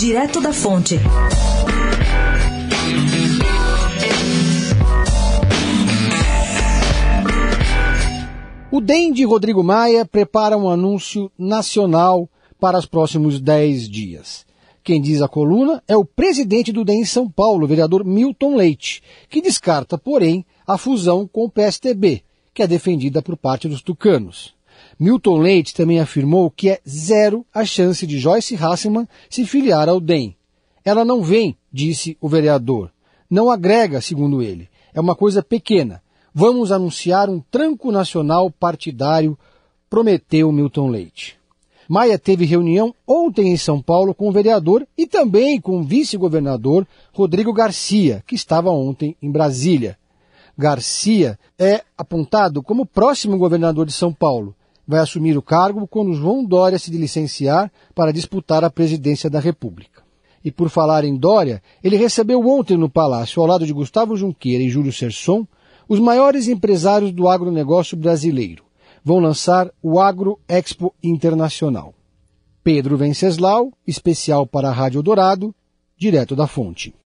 Direto da Fonte. O DEM de Rodrigo Maia prepara um anúncio nacional para os próximos 10 dias. Quem diz a coluna é o presidente do DEM em São Paulo, vereador Milton Leite, que descarta, porém, a fusão com o PSTB, que é defendida por parte dos tucanos. Milton Leite também afirmou que é zero a chance de Joyce Hasselmann se filiar ao DEM. Ela não vem, disse o vereador. Não agrega, segundo ele. É uma coisa pequena. Vamos anunciar um tranco nacional partidário, prometeu Milton Leite. Maia teve reunião ontem em São Paulo com o vereador e também com o vice-governador Rodrigo Garcia, que estava ontem em Brasília. Garcia é apontado como próximo governador de São Paulo. Vai assumir o cargo quando João Dória se licenciar para disputar a presidência da República. E por falar em Dória, ele recebeu ontem no Palácio, ao lado de Gustavo Junqueira e Júlio Serson, os maiores empresários do agronegócio brasileiro vão lançar o Agro Expo Internacional. Pedro Venceslau, especial para a Rádio Dourado, direto da fonte.